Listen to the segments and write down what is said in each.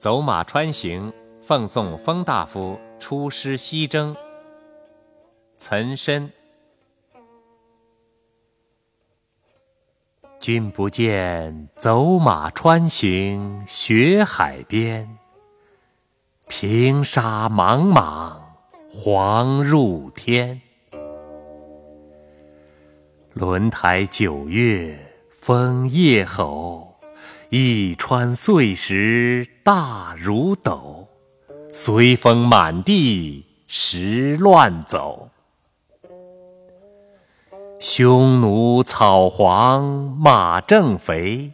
走马川行，奉送封大夫出师西征。岑参。君不见，走马川行雪海边。平沙茫茫，黄入天。轮台九月风夜吼，一川碎石大如斗，随风满地石乱走。匈奴草黄马正肥，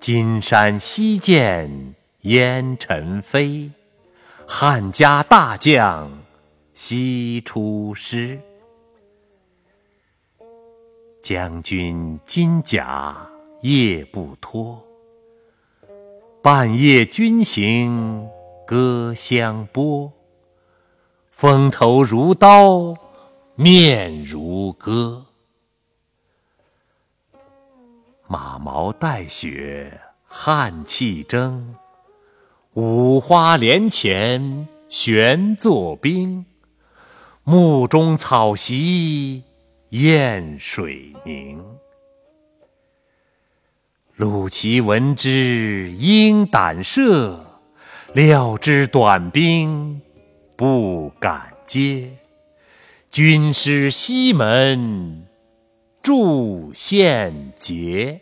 金山西见烟尘飞。汉家大将西出师，将军金甲夜不脱。半夜军行歌相拨，风头如刀，面如割。马毛带雪汗气蒸。五花连前悬作冰，幕中草席燕水凝。鲁齐闻之应胆慑，料知短兵不敢接。军师西门祝献捷。